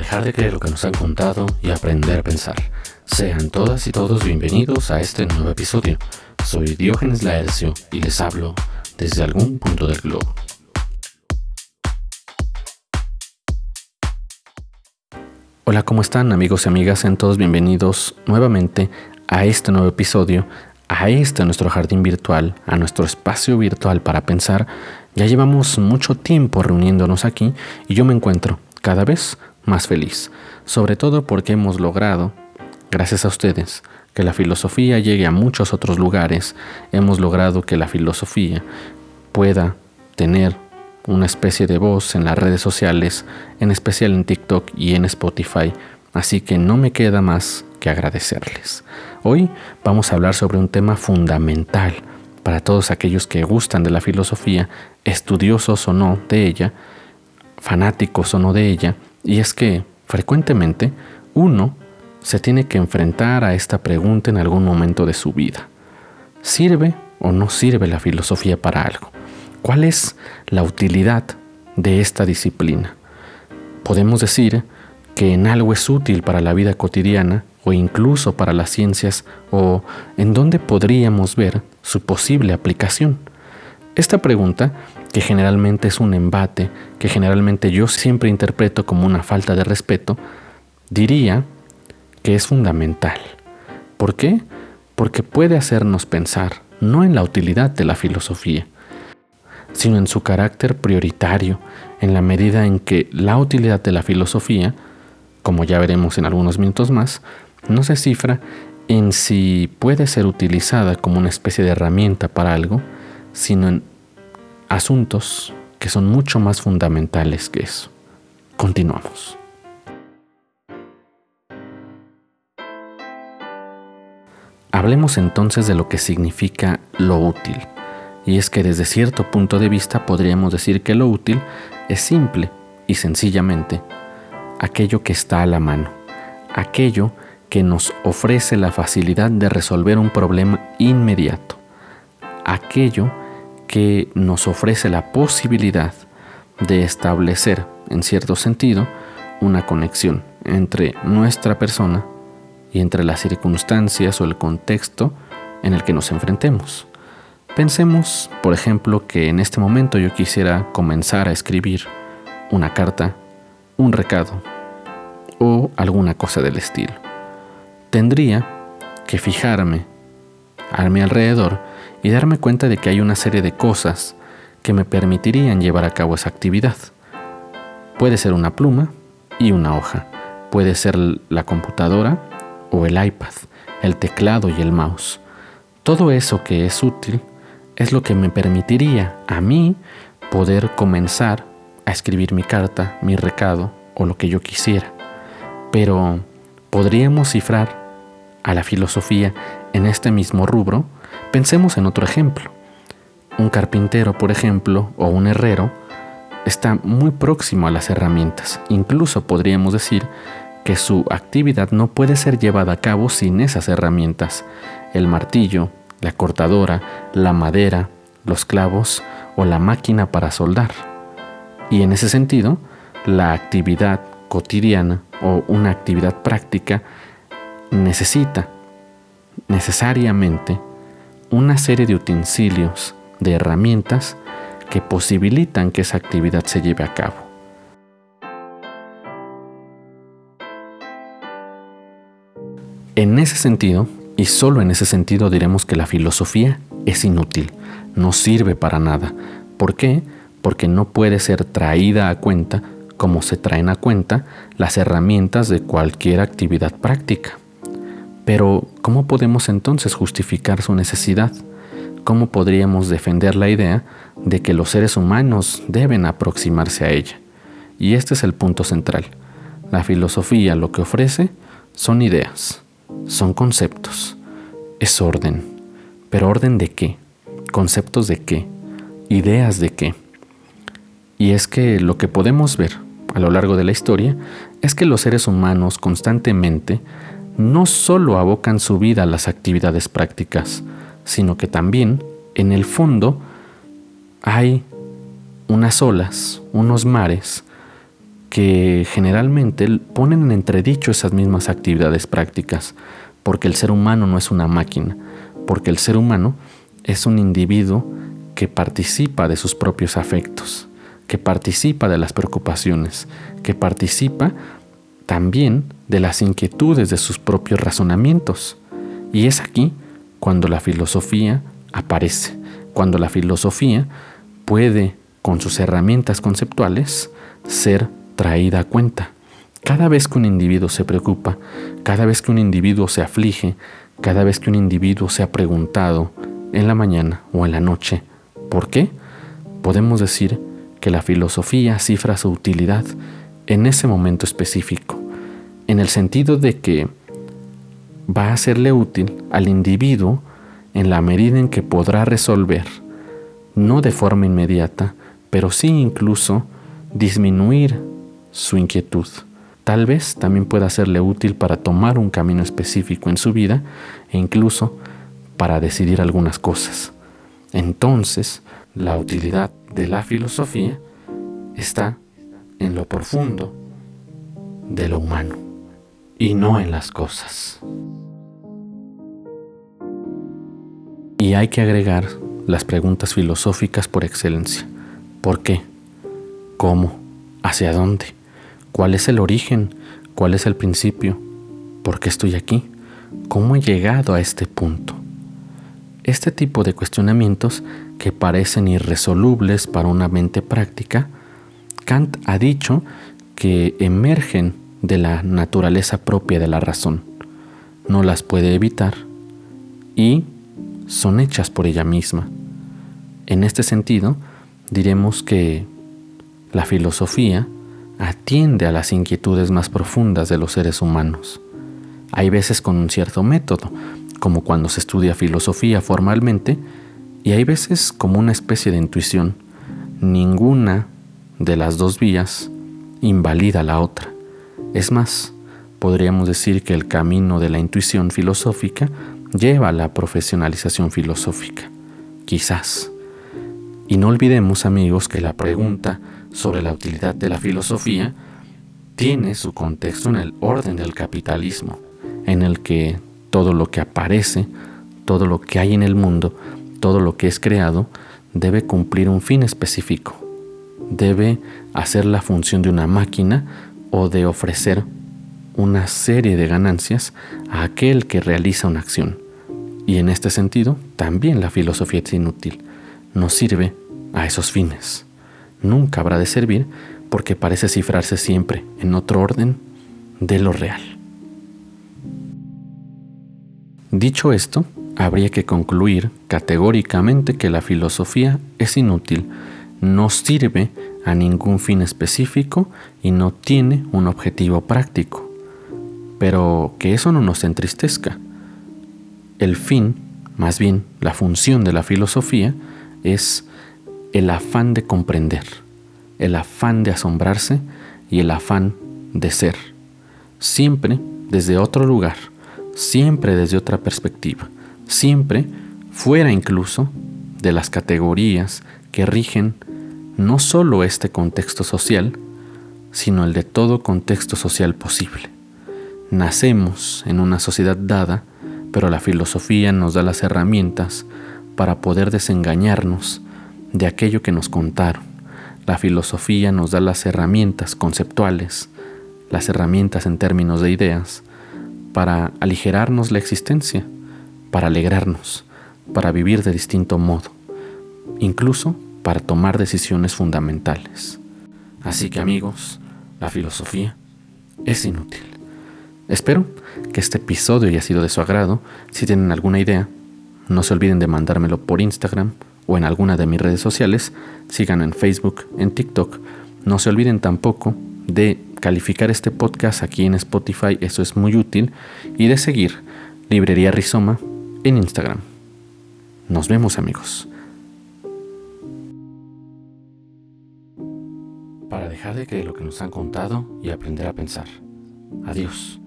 dejar de creer lo que nos han contado y aprender a pensar. Sean todas y todos bienvenidos a este nuevo episodio. Soy Diógenes Laercio y les hablo desde algún punto del globo. Hola, ¿cómo están amigos y amigas? Sean todos bienvenidos nuevamente a este nuevo episodio, a este nuestro jardín virtual, a nuestro espacio virtual para pensar. Ya llevamos mucho tiempo reuniéndonos aquí y yo me encuentro cada vez más feliz, sobre todo porque hemos logrado, gracias a ustedes, que la filosofía llegue a muchos otros lugares, hemos logrado que la filosofía pueda tener una especie de voz en las redes sociales, en especial en TikTok y en Spotify, así que no me queda más que agradecerles. Hoy vamos a hablar sobre un tema fundamental para todos aquellos que gustan de la filosofía, estudiosos o no de ella, fanáticos o no de ella, y es que frecuentemente uno se tiene que enfrentar a esta pregunta en algún momento de su vida. ¿Sirve o no sirve la filosofía para algo? ¿Cuál es la utilidad de esta disciplina? Podemos decir que en algo es útil para la vida cotidiana o incluso para las ciencias o en dónde podríamos ver su posible aplicación. Esta pregunta, que generalmente es un embate, que generalmente yo siempre interpreto como una falta de respeto, diría que es fundamental. ¿Por qué? Porque puede hacernos pensar no en la utilidad de la filosofía, sino en su carácter prioritario, en la medida en que la utilidad de la filosofía, como ya veremos en algunos minutos más, no se cifra en si puede ser utilizada como una especie de herramienta para algo, sino en asuntos que son mucho más fundamentales que eso. Continuamos. Hablemos entonces de lo que significa lo útil. Y es que desde cierto punto de vista podríamos decir que lo útil es simple y sencillamente aquello que está a la mano, aquello que nos ofrece la facilidad de resolver un problema inmediato, aquello que nos ofrece la posibilidad de establecer, en cierto sentido, una conexión entre nuestra persona y entre las circunstancias o el contexto en el que nos enfrentemos. Pensemos, por ejemplo, que en este momento yo quisiera comenzar a escribir una carta, un recado o alguna cosa del estilo. Tendría que fijarme a mi alrededor y darme cuenta de que hay una serie de cosas que me permitirían llevar a cabo esa actividad. Puede ser una pluma y una hoja, puede ser la computadora o el iPad, el teclado y el mouse. Todo eso que es útil es lo que me permitiría a mí poder comenzar a escribir mi carta, mi recado o lo que yo quisiera. Pero podríamos cifrar a la filosofía en este mismo rubro. Pensemos en otro ejemplo. Un carpintero, por ejemplo, o un herrero, está muy próximo a las herramientas. Incluso podríamos decir que su actividad no puede ser llevada a cabo sin esas herramientas. El martillo, la cortadora, la madera, los clavos o la máquina para soldar. Y en ese sentido, la actividad cotidiana o una actividad práctica necesita necesariamente una serie de utensilios, de herramientas que posibilitan que esa actividad se lleve a cabo. En ese sentido, y solo en ese sentido diremos que la filosofía es inútil, no sirve para nada. ¿Por qué? Porque no puede ser traída a cuenta como se traen a cuenta las herramientas de cualquier actividad práctica. Pero, ¿cómo podemos entonces justificar su necesidad? ¿Cómo podríamos defender la idea de que los seres humanos deben aproximarse a ella? Y este es el punto central. La filosofía lo que ofrece son ideas, son conceptos, es orden. ¿Pero orden de qué? ¿Conceptos de qué? ¿Ideas de qué? Y es que lo que podemos ver a lo largo de la historia es que los seres humanos constantemente no solo abocan su vida a las actividades prácticas, sino que también, en el fondo, hay unas olas, unos mares, que generalmente ponen en entredicho esas mismas actividades prácticas, porque el ser humano no es una máquina, porque el ser humano es un individuo que participa de sus propios afectos, que participa de las preocupaciones, que participa también de las inquietudes de sus propios razonamientos. Y es aquí cuando la filosofía aparece, cuando la filosofía puede, con sus herramientas conceptuales, ser traída a cuenta. Cada vez que un individuo se preocupa, cada vez que un individuo se aflige, cada vez que un individuo se ha preguntado en la mañana o en la noche, ¿por qué? Podemos decir que la filosofía cifra su utilidad en ese momento específico, en el sentido de que va a serle útil al individuo en la medida en que podrá resolver, no de forma inmediata, pero sí incluso disminuir su inquietud. Tal vez también pueda serle útil para tomar un camino específico en su vida e incluso para decidir algunas cosas. Entonces, la utilidad de la filosofía está en lo profundo de lo humano y no en las cosas. Y hay que agregar las preguntas filosóficas por excelencia. ¿Por qué? ¿Cómo? ¿Hacia dónde? ¿Cuál es el origen? ¿Cuál es el principio? ¿Por qué estoy aquí? ¿Cómo he llegado a este punto? Este tipo de cuestionamientos que parecen irresolubles para una mente práctica, Kant ha dicho que emergen de la naturaleza propia de la razón. No las puede evitar y son hechas por ella misma. En este sentido, diremos que la filosofía atiende a las inquietudes más profundas de los seres humanos. Hay veces con un cierto método, como cuando se estudia filosofía formalmente, y hay veces como una especie de intuición. Ninguna de las dos vías invalida la otra. Es más, podríamos decir que el camino de la intuición filosófica lleva a la profesionalización filosófica. Quizás. Y no olvidemos, amigos, que la pregunta sobre la utilidad de la filosofía tiene su contexto en el orden del capitalismo, en el que todo lo que aparece, todo lo que hay en el mundo, todo lo que es creado, debe cumplir un fin específico. Debe hacer la función de una máquina o de ofrecer una serie de ganancias a aquel que realiza una acción. Y en este sentido, también la filosofía es inútil. No sirve a esos fines nunca habrá de servir porque parece cifrarse siempre en otro orden de lo real. Dicho esto, habría que concluir categóricamente que la filosofía es inútil, no sirve a ningún fin específico y no tiene un objetivo práctico. Pero que eso no nos entristezca. El fin, más bien la función de la filosofía, es el afán de comprender, el afán de asombrarse y el afán de ser, siempre desde otro lugar, siempre desde otra perspectiva, siempre fuera incluso de las categorías que rigen no solo este contexto social, sino el de todo contexto social posible. Nacemos en una sociedad dada, pero la filosofía nos da las herramientas para poder desengañarnos de aquello que nos contaron. La filosofía nos da las herramientas conceptuales, las herramientas en términos de ideas, para aligerarnos la existencia, para alegrarnos, para vivir de distinto modo, incluso para tomar decisiones fundamentales. Así que amigos, la filosofía es inútil. Espero que este episodio haya sido de su agrado. Si tienen alguna idea, no se olviden de mandármelo por Instagram o en alguna de mis redes sociales, sigan en Facebook, en TikTok. No se olviden tampoco de calificar este podcast aquí en Spotify, eso es muy útil, y de seguir Librería Rizoma en Instagram. Nos vemos amigos. Dejar de creer lo que nos han contado y aprender a pensar. Adiós.